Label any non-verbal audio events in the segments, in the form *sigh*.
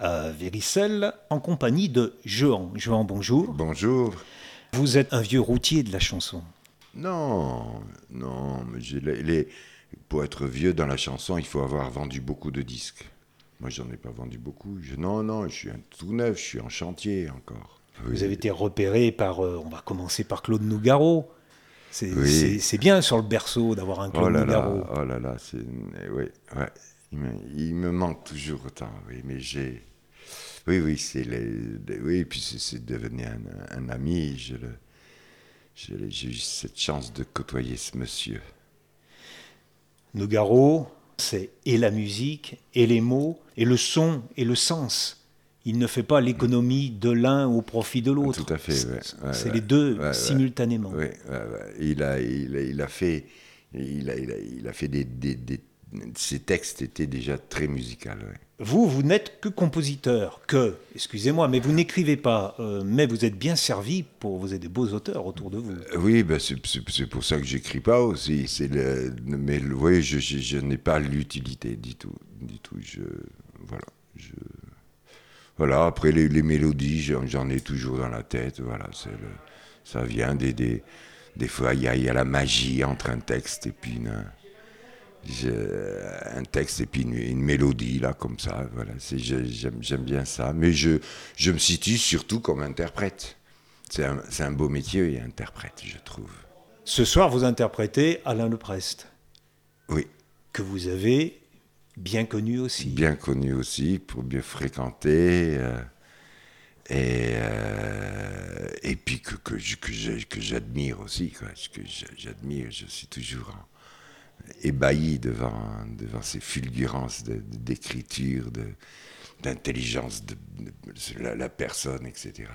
à Véricelle en compagnie de Jean. Jean, bonjour. Bonjour. Vous êtes un vieux routier de la chanson. Non, non, mais les, pour être vieux dans la chanson, il faut avoir vendu beaucoup de disques. Moi, j'en ai pas vendu beaucoup. non, non, je suis un tout neuf, je suis en chantier encore. Vous avez été repéré par, euh, on va commencer par Claude Nougaro. C'est bien sur le berceau d'avoir un Claude oh là Nougaro. Là, oh là là, c'est oui, ouais. Il me, manque toujours autant, oui, mais j'ai, oui, oui, c'est oui, puis c'est devenu un, un, ami. Le, j'ai eu cette chance de côtoyer ce monsieur. Nougaro, c'est et la musique, et les mots, et le son, et le sens. Il ne fait pas l'économie de l'un au profit de l'autre. Tout à fait. c'est les deux simultanément. Il a, il, a, fait, il a, il a, fait des, des, des, ses textes étaient déjà très musicaux. Vous, vous n'êtes que compositeur, que, excusez-moi, mais vous n'écrivez pas, euh, mais vous êtes bien servi pour, vous êtes des beaux auteurs autour de vous. Euh, oui, ben c'est pour ça que j'écris pas aussi. Mais oui, je, je, n'ai pas l'utilité du tout, du tout. Voilà, voilà. Après les, mélodies, j'en ai toujours dans la tête. Voilà, ça vient des, des, des fois il y, y, a la magie entre un texte et puis une un texte et puis une, mélodie là comme ça voilà. J'aime bien ça. Mais je, je me situe surtout comme interprète. C'est un, un, beau métier et interprète je trouve. Ce soir vous interprétez Alain Leprest. Oui. Que vous avez bien connu aussi. Bien connu aussi pour bien fréquenter euh, et, euh, et puis que, que, que j'admire aussi quoi, que j'admire je suis toujours en, ébahi devant, devant ces fulgurances d'écriture, de, d'intelligence de, la, personne, etc.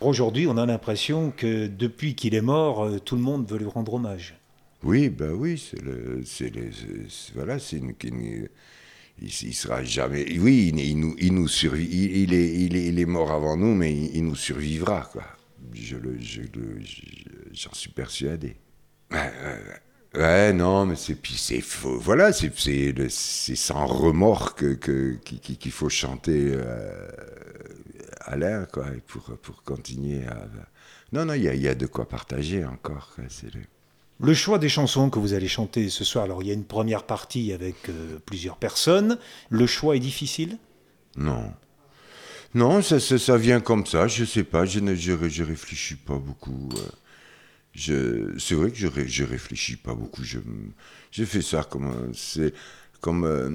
Aujourd'hui, on a l'impression que depuis qu'il est mort, euh, tout le monde veut lui rendre hommage. Oui, ben oui, c'est le, c'est voilà, c'est une, il, sera jamais. Oui, il, nous, il nous survit. Il, est, il, est, il est mort avant nous, mais il, nous survivra, quoi. Je le, je j'en suis persuadé. Ouais, Ouais, non, mais c'est puis c'est faux. Voilà, c'est c'est sans remords que qu'il faut chanter euh, à l'air quoi, pour pour continuer à. Non, non, il y a, y a, de quoi partager encore. C'est le... le... choix des chansons que vous allez chanter ce soir. Alors, il y a une première partie avec euh, plusieurs personnes. Le choix est difficile? Non. Non, ça, ça, ça, vient comme ça, je sais pas, je ne je, je réfléchis pas beaucoup. Euh c'est vrai que je, je réfléchis pas beaucoup. Je, je fais ça comme c'est comme euh,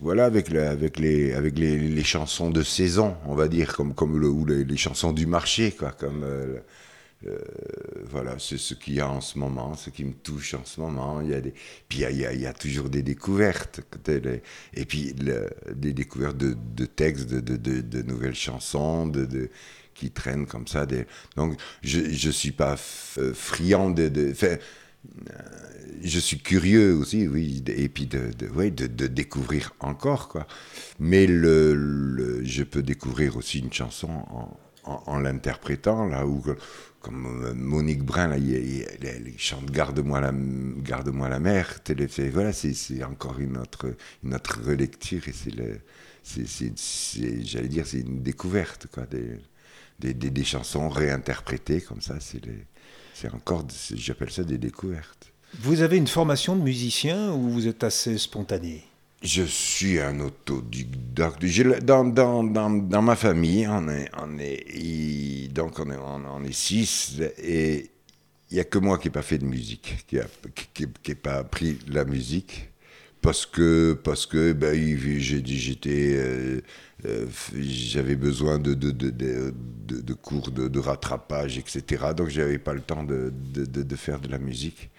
voilà avec avec les avec les, les, chansons de saison, on va dire comme comme le, ou les, les chansons du marché quoi, comme euh, euh, voilà, c'est ce qu'il y a en ce moment, ce qui me touche en ce moment. Il y a des, puis il y a, toujours des découvertes, et puis des découvertes de, textes, de, nouvelles chansons, de, qui traînent comme ça. Donc, je ne suis pas friand de... euh, je suis curieux aussi, oui, et puis de, de, découvrir encore, quoi. Mais je peux découvrir aussi une chanson en, en, l'interprétant, là, où, comme euh, Monique Brun, il, chante Garde-moi la, Garde-moi la mer. Voilà, c'est encore une autre, une autre relecture, et c'est. J'allais dire, c'est une découverte, quoi. Des, des, des, chansons réinterprétées comme ça. C'est encore, j'appelle ça des découvertes. Vous avez une formation de musicien ou vous êtes assez spontané? Je suis un autodidacte. Dans, dans, ma famille, on est, six et il n'y a que moi qui n'ai pas fait de musique, qui n'ai pas appris la musique parce que parce que ben, j'étais euh, euh, j'avais besoin de, de cours de, rattrapage etc donc j'avais pas le temps de, faire de la musique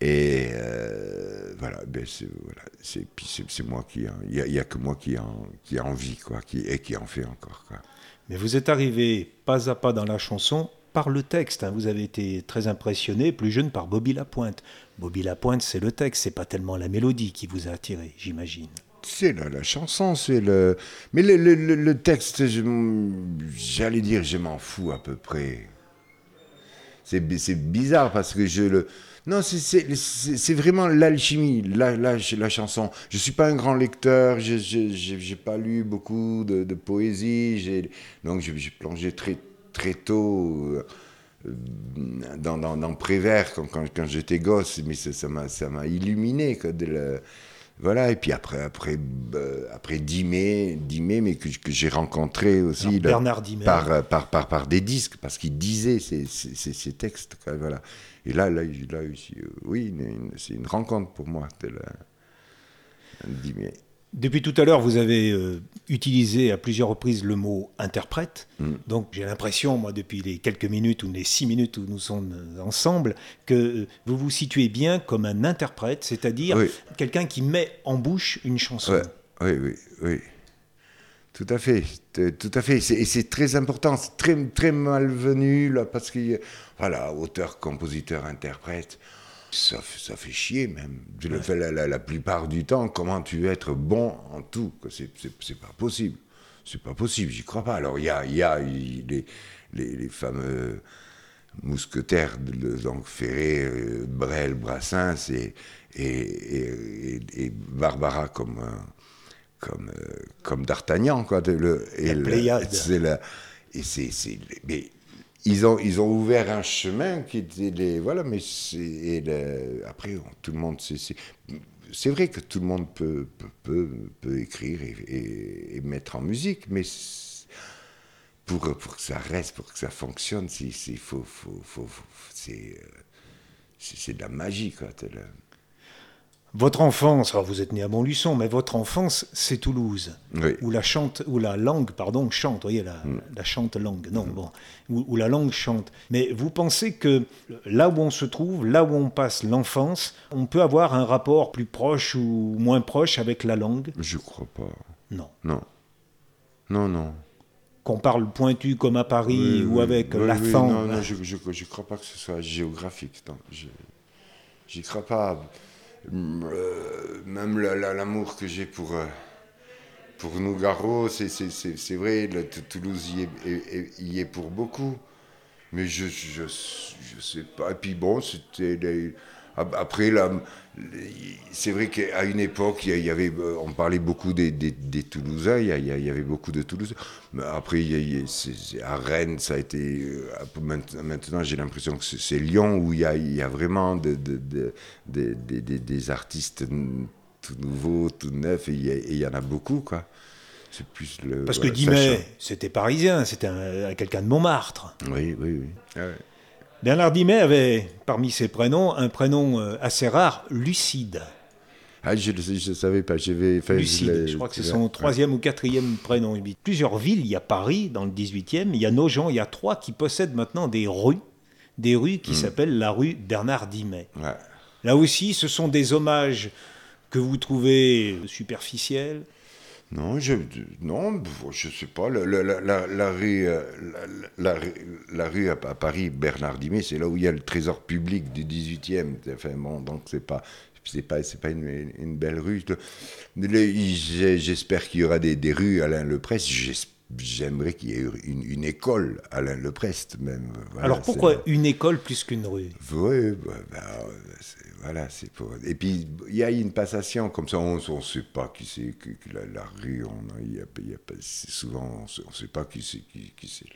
et euh, voilà ben c'est voilà moi qui il y, y, a que moi qui en qui a envie quoi qui et qui en fait encore quoi mais vous êtes arrivé pas à pas dans la chanson par le texte. Hein. Vous avez été très impressionné, plus jeune, par Bobby Lapointe. Bobby Lapointe, c'est le texte, c'est pas tellement la mélodie qui vous a attiré, j'imagine. C'est la, la, chanson, c'est le. Mais le, le, le texte, j'allais dire, je m'en fous à peu près. C'est bizarre parce que je le. Non, c'est vraiment l'alchimie, la, la, chanson. Je ne suis pas un grand lecteur, je n'ai pas lu beaucoup de, poésie, donc j'ai plongé très, très tôt euh, dans, dans, Prévert quand j'étais gosse, mais ça m'a illuminé. Quoi, de voilà, et puis après, après, euh, après Dimé, Dimé, mais que, que j'ai rencontré aussi Bernard Dimé. Par, par, par, par, des disques, parce qu'il disait ces, textes. voilà. Et là, là, là oui, c'est une rencontre pour moi, Dimé. Depuis tout à l'heure, vous avez euh, utilisé à plusieurs reprises le mot interprète. Mm. Donc j'ai l'impression, moi, depuis les quelques minutes ou les six minutes où nous sommes ensemble, que euh, vous vous situez bien comme un interprète, c'est-à-dire quelqu'un qui met en bouche une chanson. Oui, oui, oui. Tout à fait, tout à fait. Et c'est très important, c'est très, très malvenu, là, parce que, voilà, auteur, compositeur, interprète ça, ça, fait chier même. le fais la, la, plupart du temps, comment tu veux être bon en tout C'est pas possible. C'est pas possible, j'y crois pas. Alors il y a, y a les, les, les, fameux mousquetaires de donc Ferré, euh, Brel, Brassens et, et, et, Barbara comme, euh, comme, euh, comme D'Artagnan. Quoi, le, et la et c'est, mais ils ont, ils ont ouvert un chemin qui était les, voilà, mais après tout le monde, c'est, vrai que tout le monde peut, peut, peut, écrire et, et, mettre en musique, mais pour, pour que ça reste, pour que ça fonctionne, c'est, faut, faut, faut, c'est, c'est, de la magie, quoi. Votre enfance, alors vous êtes né à Montluçon, mais votre enfance, c'est Toulouse, où la chante, où la langue, pardon, chante. Vous voyez la, mm. la chante langue, non, mm. bon, où, la langue chante. Mais vous pensez que là où on se trouve, là où on passe l'enfance, on peut avoir un rapport plus proche ou moins proche avec la langue? Je crois pas. Non. Non. Non, non. Qu'on parle pointu comme à Paris ou avec l'accent. non, non, je, je, crois pas que ce soit géographique. Non, j'y crois pas. Euh, même l'amour que j'ai pour, euh, pour Nougaro, c'est vrai, Toulouse y est, est, pour beaucoup. Mais je, je, je sais pas. Et puis bon, c'était après, c'est vrai qu'à une époque, il y avait, euh, on parlait beaucoup des, des, Toulousains, il y, avait beaucoup de Toulousains. Mais après, à Rennes, ça a été. Euh, maintenant, j'ai l'impression que c'est Lyon où il y a, y a vraiment de, de, des artistes tout nouveaux, tout neufs, et il y, en a beaucoup, quoi. Plus le, Parce que Dimet, c'était parisien, c'était quelqu'un de Montmartre. Oui, oui, oui. Ah Bernard Dimet avait, parmi ses prénoms, un prénom euh, assez rare, Lucide. Ah, je ne savais pas. Fait, Lucide, je, crois que c'est son troisième ou quatrième prénom. Il plusieurs villes, il y a Paris dans le 18e, il y a Nogent, il y a trois qui possèdent maintenant des rues, des rues qui hmm. s'appellent la rue Bernard Dimet. Là aussi, ce sont des hommages que vous trouvez superficiels non, je non, je sais pas. La, la, la, euh, rue à, Paris, Bernard Dimet, c'est là où il y a le trésor public du 18e. Enfin, bon, donc c'est pas c'est pas c'est pas une, belle rue. J'espère qu'il y aura des, des rues Alain Leprest. J'aimerais qu'il y ait une, une, école Alain Leprest même. Alors pourquoi une école plus qu'une rue? Oui, bah, bah, voilà, c'est pour. Et puis il y a une passation comme ça, on ne sait pas qui c'est que, la, rue, on y a, y a, souvent on ne sait pas qui c'est qui, c'est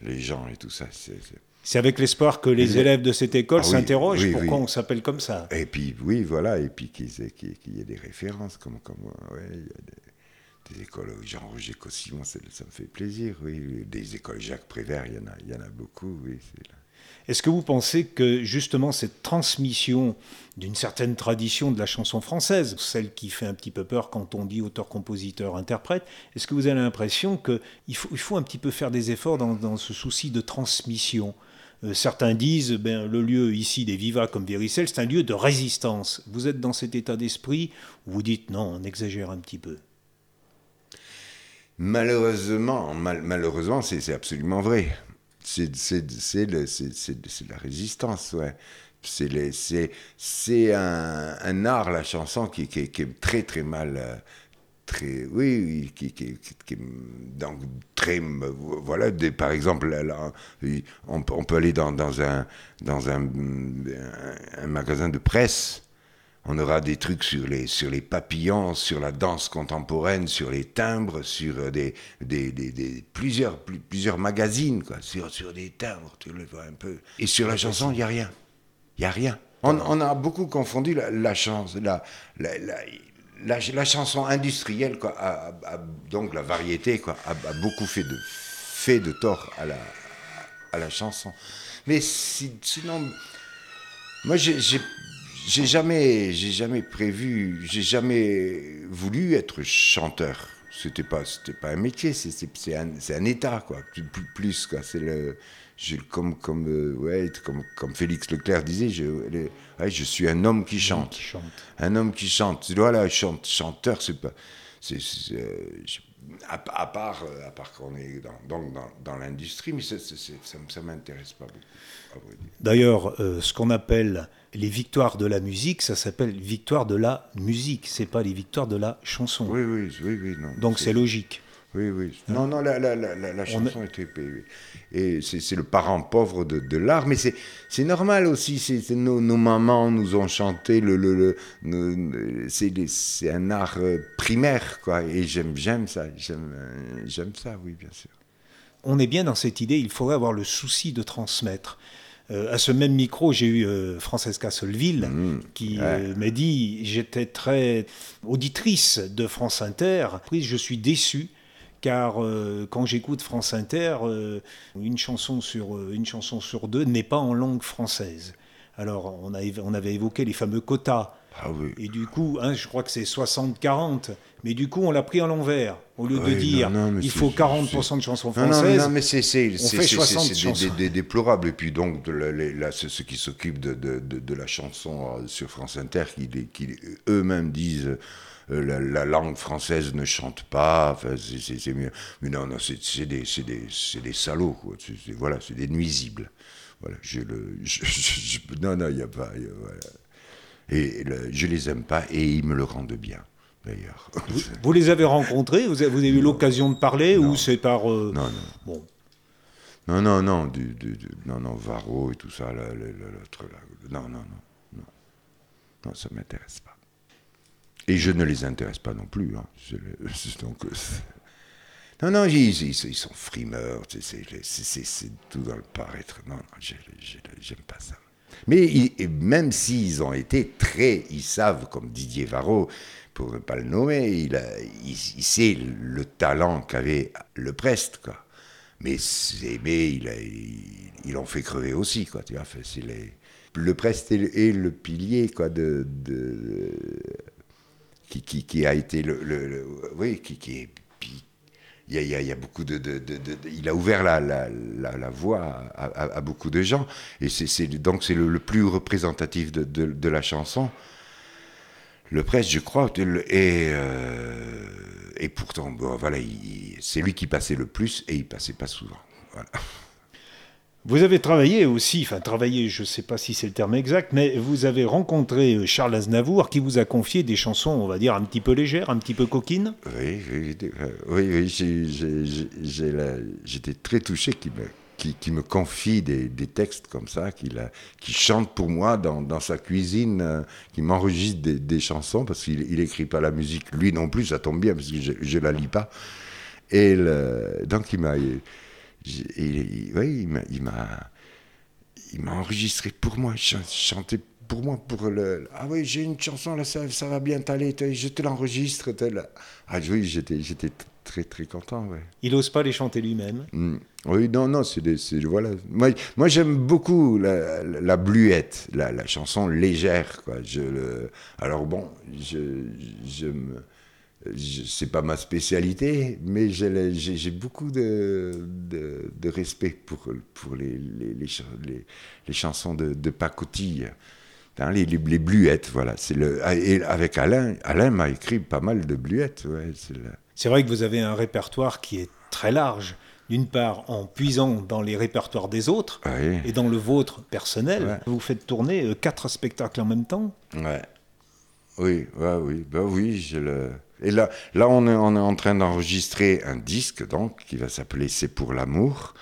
les gens et tout ça. C'est avec l'espoir que les élèves de cette école ah s'interrogent pourquoi on s'appelle comme ça. Et puis oui, voilà, et puis qu'il y ait des références comme comme ouais, il y a des, écoles Jean-Roger Cossimon, ça, me fait plaisir, oui. Des écoles Jacques Prévert, il y en a, il y en a beaucoup, oui. Est-ce que vous pensez que justement cette transmission d'une certaine tradition de la chanson française, celle qui fait un petit peu peur quand on dit auteur, compositeur, interprète, est-ce que vous avez l'impression qu'il faut, il faut un petit peu faire des efforts dans, ce souci de transmission? Euh, certains disent, ben, le lieu ici des Vivas comme Véricel, c'est un lieu de résistance. Vous êtes dans cet état d'esprit où vous dites non, on exagère un petit peu. Malheureusement, malheureusement, c'est absolument vrai c'est la résistance, ouais. C'est un, un, art, la chanson, qui, qui, est très très mal, euh, très, oui, qui, qui, qui, donc très, voilà, des, par exemple, là, on, on, peut aller dans, dans, un, dans un, un, magasin de presse, on aura des trucs sur les, sur les papillons, sur la danse contemporaine, sur les timbres, sur des, des, des, des plusieurs, plusieurs magazines, quoi, sur, sur des timbres, tu le vois un peu. Et sur la chanson, il n'y a rien. Il n'y a rien. On, a beaucoup confondu la, chance, la, la, la, chanson industrielle, quoi, donc la variété, quoi, a, beaucoup fait de, fait de tort à la, à la chanson. Mais sinon, moi, j'ai j'ai jamais, j'ai jamais prévu, j'ai jamais voulu être chanteur. C'était pas, c'était pas un métier, c'est un, un, état, quoi. Plus, plus quoi. C'est le, je, comme, comme, euh, ouais, comme, comme Félix Leclerc disait, je, ouais, je suis un homme qui chante. Un homme qui chante. Voilà, chante, chanteur, c'est pas. c'est euh, à, à, part, euh, à part qu'on est dans, dans, dans l'industrie, mais ça ne m'intéresse pas beaucoup. D'ailleurs, ce qu'on appelle les victoires de la musique, ça s'appelle victoire de la musique, c'est pas les victoires de la chanson. Oui, oui, oui, oui non. Donc c'est logique. Oui, oui. Hein? Non, non, la, la, la, la chanson a... était. Et c'est le parent pauvre de, de l'art, mais c'est normal aussi. C'est nos, nos, mamans nous ont chanté. Le, le, le c'est un art euh, primaire, quoi. Et j'aime ça. J'aime ça, oui, bien sûr. On est bien dans cette idée, il faudrait avoir le souci de transmettre. Euh, à ce même micro, j'ai eu euh, Francesca Solville mmh, qui m'a dit j'étais très auditrice de France Inter. Je suis déçu car euh, quand j'écoute France Inter, euh, une, chanson sur, euh, une chanson sur deux n'est pas en langue française. Alors, on, a, on avait évoqué les fameux quotas. Ah oui. Et du coup, hein, je crois que c'est 60-40. Mais du coup, on l'a pris à l'envers. Au lieu de dire il faut 40% de chansons françaises, non, non, mais c'est déplorable. Et puis donc, là, ceux qui s'occupent de, de, de, la chanson sur France Inter, qui, qui eux-mêmes disent euh, la, langue française ne chante pas, enfin, c'est mieux. Mais non, non, c'est des, des, des, salauds, quoi. voilà, c'est des nuisibles. Voilà, je le, non, non, il n'y a pas. voilà. Et je les aime pas et ils me le rendent bien. D'ailleurs. Vous, les avez rencontrés? Vous avez, eu l'occasion de parler ou c'est par. Euh, non, non. Bon. Non, non, non, du, non, non, Varro et tout ça, l'autre là. Non, non, non, non. Non, ça m'intéresse pas. Et je ne les intéresse pas non plus. Hein. *laughs* donc, non, non, ils, ils, sont frimeurs, c'est tout dans le paraître. Non, non, j'aime pas ça. Mais même s'ils ont été très, ils savent, comme Didier Varro, pour ne pas le nommer, il, il, sait le talent qu'avait le Prest, quoi. Mais, mais il, a, il, fait crever aussi, quoi. Tu vois, c'est le Prest est, le pilier, quoi, de, de qui, qui, a été le, oui, qui, il y, a, beaucoup de, il a ouvert la, la, voie à, beaucoup de gens. Et c'est donc c'est le, plus représentatif de, la chanson. Le presse je crois et euh, et pourtant bon, voilà c'est lui qui passait le plus et il passait pas souvent. Voilà. Vous avez travaillé aussi, enfin travaillé, je ne sais pas si c'est le terme exact, mais vous avez rencontré euh, Charles Aznavour qui vous a confié des chansons, on va dire, un petit peu légères, un petit peu coquines Oui, oui, oui, j'étais très touché qu'il me, confie des, textes comme ça, qu'il qui chante pour moi dans, sa cuisine, euh, qui m'enregistre des, des, chansons, parce qu'il n'écrit pas la musique, lui non plus, ça tombe bien, parce que je ne la lis pas. Et donc il m'a et, oui, il m'a, il m'a enregistré pour moi, chanté pour moi, pour le. Ah oui, j'ai une chanson là, ça, ça va bien t'aller, je te l'enregistre. Ah oui, j'étais, j'étais très très content. Ouais. Il n'ose pas les chanter lui-même? Hmm. Oui, non, non, c'est voilà. Moi, moi j'aime beaucoup la, la, bluette, la, la, chanson légère, quoi. Je le, alors bon, je, je me c'est pas ma spécialité, mais j'ai beaucoup de, de, respect pour, pour les, les, les, chansons de, de pacotille. Hein, les, les, bluettes, voilà. Le, et avec Alain, Alain m'a écrit pas mal de bluettes. Ouais, c'est vrai que vous avez un répertoire qui est très large. D'une part, en puisant dans les répertoires des autres et dans le vôtre personnel, vous faites tourner euh, quatre spectacles en même temps. Ouais. Oui, ouais, oui, bah oui, j'ai le Et là, là on, est, on est en train d'enregistrer un disque, donc, qui va s'appeler C'est pour l'amour.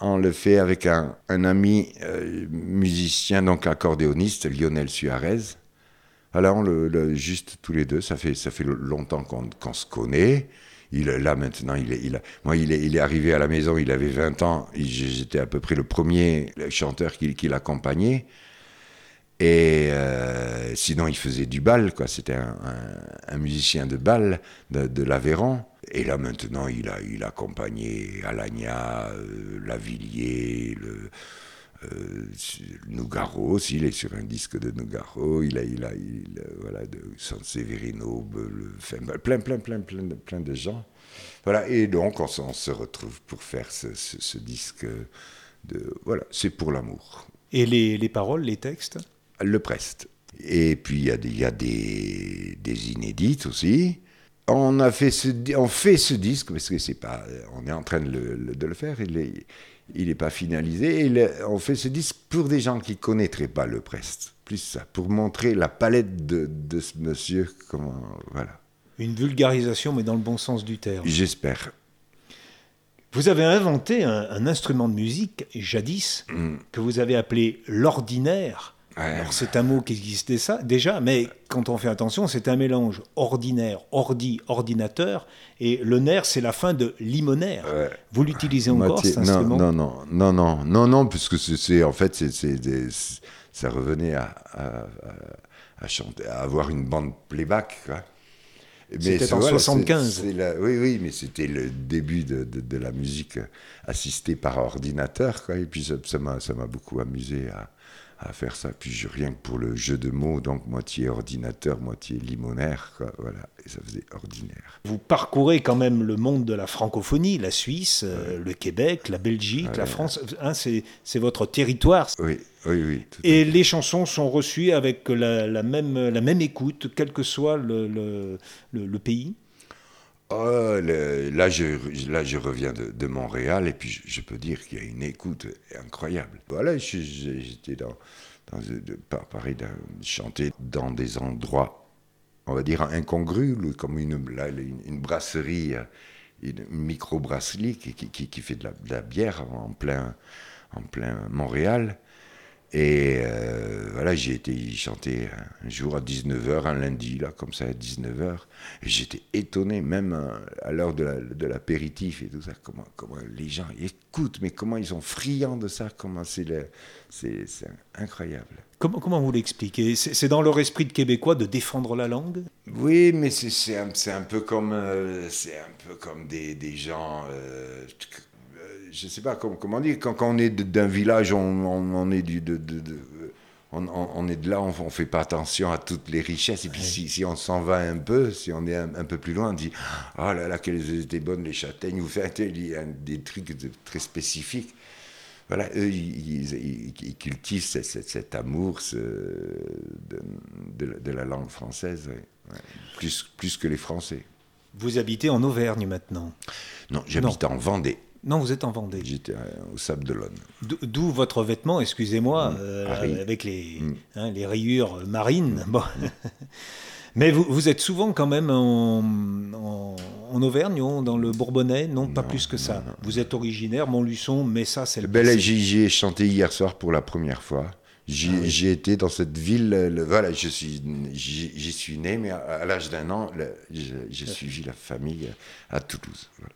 On le fait avec un, un ami euh, musicien, donc accordéoniste, Lionel Suarez. Alors, on le, juste tous les deux, ça fait, ça fait longtemps qu'on qu'on se connaît. Il, là, maintenant, il est, il moi, il il est arrivé à la maison, il avait 20 ans. J'étais à peu près le premier chanteur qui, qui l'accompagnait. Et euh, sinon, il faisait du bal, quoi. C'était un, musicien de bal de, de l'Aveyron. Et là, maintenant, il a, il a accompagné Alagna, euh, Lavillier, le, euh, Nougaro aussi, il est sur un disque de Nougaro, il a, il a, il a voilà, de San Severino, le, enfin, plein, plein, plein, plein de, plein de gens. Voilà, et donc on, se retrouve pour faire ce, ce, ce disque de, voilà, c'est pour l'amour. Et les, les, paroles, les textes? Le preste. Et puis il y a, des, y a des, des inédites aussi. On a fait ce, on fait ce disque parce que c'est pas, on est en train de le, de le faire. Il est, il n'est pas finalisé. Et on fait ce disque pour des gens qui ne connaîtraient pas le Prest. Plus ça, pour montrer la palette de, de ce monsieur. Comment, voilà. Une vulgarisation, mais dans le bon sens du terme. J'espère. Vous avez inventé un, un, instrument de musique, jadis, mm. que vous avez appelé l'ordinaire. Ouais. Alors c'est un mot qui existait ça déjà, mais quand on fait attention, c'est un mélange ordinaire, ordi, ordinateur, et le nerf, c'est la fin de limonaire. Ouais. Vous l'utilisez encore Moitié, cet instrument? Non, non, non, non, non, non, puisque c'est en fait, c'est, c'est, ça revenait à, à, à, chanter, à avoir une bande playback. Quoi. C'était en voilà, 75. C'est, c'est la, oui, oui, mais c'était le début de, de, de, la musique assistée par ordinateur, quoi, et puis ça, ça, m'a, ça m'a beaucoup amusé à à faire ça. Puis je, rien que pour le jeu de mots, donc moitié ordinateur, moitié limonaire, quoi, voilà, et ça faisait ordinaire. Vous parcourez quand même le monde de la francophonie, la Suisse, euh, le Québec, la Belgique, la France, hein, c'est, votre territoire. Oui, oui, oui. et les chansons sont reçues avec la, la, même, la même écoute, quel que soit le, le, le, le pays Oh, là, je, là, je reviens de, Montréal et puis je, peux dire qu'il y a une écoute incroyable. Voilà, j'étais dans, dans de, pareil, de, chanter dans des endroits, on va dire incongrus, comme une, là, une, une brasserie, une micro-brasserie qui, fait de la, de la, bière en plein, en plein Montréal. Et euh, voilà, j'ai été chanter un jour à 19h, un lundi, là, comme ça, à 19h. Et j'étais étonné, même à l'heure de, la, de l'apéritif et tout ça, comment, comment les gens écoutent, mais comment ils sont friands de ça, comment c'est, le, c'est, c'est incroyable. Comment, comment vous l'expliquez? C'est, dans leur esprit de québécois de défendre la langue? Oui, mais c'est, un, un peu comme, euh, un peu comme des, des gens... Euh, je ne sais pas comment, comment dire, quand, quand on est d'un village, on, on, on est du, de, de, de on, on, est de là, on ne fait pas attention à toutes les richesses. Et puis, ouais. si, si, on s'en va un peu, si on est un, un, peu plus loin, on dit Oh là là, qu'elles étaient bonnes les châtaignes. Vous faites des trucs de, très spécifiques. Voilà, eux, ils, ils, ils cultivent cet, cet, cet amour ce, de, de, de, la langue française, ouais. plus, plus que les Français. Vous habitez en Auvergne maintenant? Non, j'habite en Vendée. Non, vous êtes en Vendée. J'étais au Sable d'Olonne. D'où votre vêtement, excusez-moi, mmh. euh, avec les, mmh. hein, les rayures marines. Bon. *laughs* Mais vous, vous, êtes souvent quand même en, en, en Auvergne, dans le Bourbonnais? Non, pas plus que ça. Non, vous êtes originaire, Montluçon, mais ça, c'est le ben J'y ai chanté hier soir pour la première fois. J'y ah oui. été dans cette ville. Le, voilà, je suis, j'y suis né, mais à, à l'âge d'un an, j'ai suivi la famille à Toulouse. Voilà.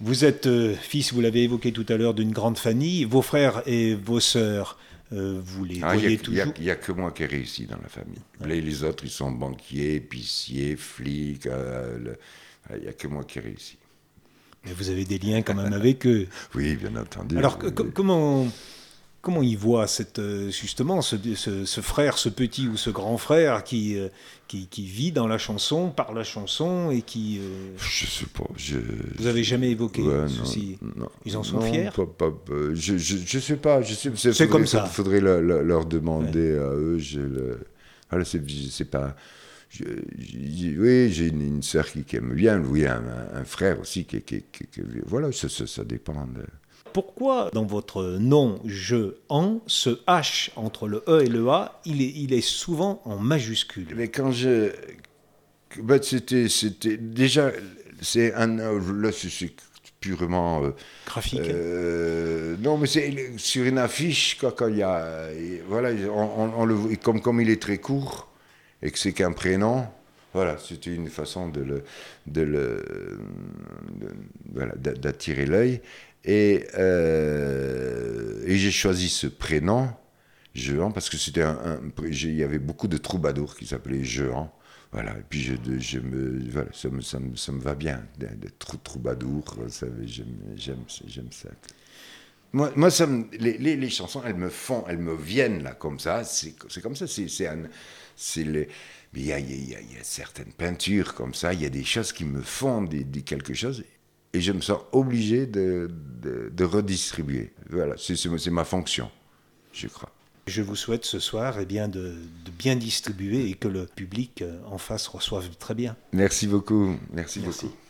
Vous êtes euh, fils, vous l'avez évoqué tout à l'heure, d'une grande famille. Vos frères et vos sœurs, euh, vous les ah, voyez y a, toujours? Il n'y a, a, que moi qui ai réussi dans la famille. Les, les, autres, ils sont banquiers, épiciers, flics. Euh, il n'y a que moi qui ai réussi. Mais vous avez des liens quand même avec eux. *laughs* Oui, bien entendu. Alors, comment comment il voit cette, euh, justement ce, ce, ce, frère, ce petit ou ce grand frère qui, euh, qui, qui, vit dans la chanson, par la chanson et qui... Euh... Je sais pas. Je, Vous avez jamais évoqué ouais, ceci non, non, Ils en sont non, fiers pas, pas, je, je, je, sais pas. Je sais, c'est comme ça. Il faudrait le, le, leur demander ouais. à eux. Je le, voilà, c'est pas... Je, je, oui, j'ai une, une sœur qui, qui, aime bien, oui, un, un frère aussi qui, qui, qui voilà, ça, ça, ça dépend de, pourquoi dans votre nom je en ce H entre le E et le A, il est, il est souvent en majuscule? Mais quand je bah, c'était, c'était déjà, c'est un, là, c'est purement euh, graphique. Euh, non, mais c'est sur une affiche quand, il y a, voilà, on, le, comme comme il est très court et que c'est qu'un prénom. Voilà, c'était une façon de le, de le, voilà, d'attirer l'œil. Et, euh, et j'ai choisi ce prénom, Jehan, parce que c'était un, il y avait beaucoup de troubadours qui s'appelaient Jehan. Voilà, et puis je, me, voilà, ça, me, ça, me, ça me va bien d'être troubadour, j'aime ça. Moi, moi ça les, les, chansons, elles me font, elles me viennent là comme ça, c'est comme ça, c'est un, les, il y a, y, a, y a, certaines peintures comme ça, il y a des choses qui me font des, des quelque chose, et je me sens obligé de, de, de redistribuer. Voilà, c'est ma fonction, je crois. Je vous souhaite ce soir eh bien, de, de, bien distribuer et que le public euh, en face reçoive très bien. Merci beaucoup. Merci, Merci. beaucoup.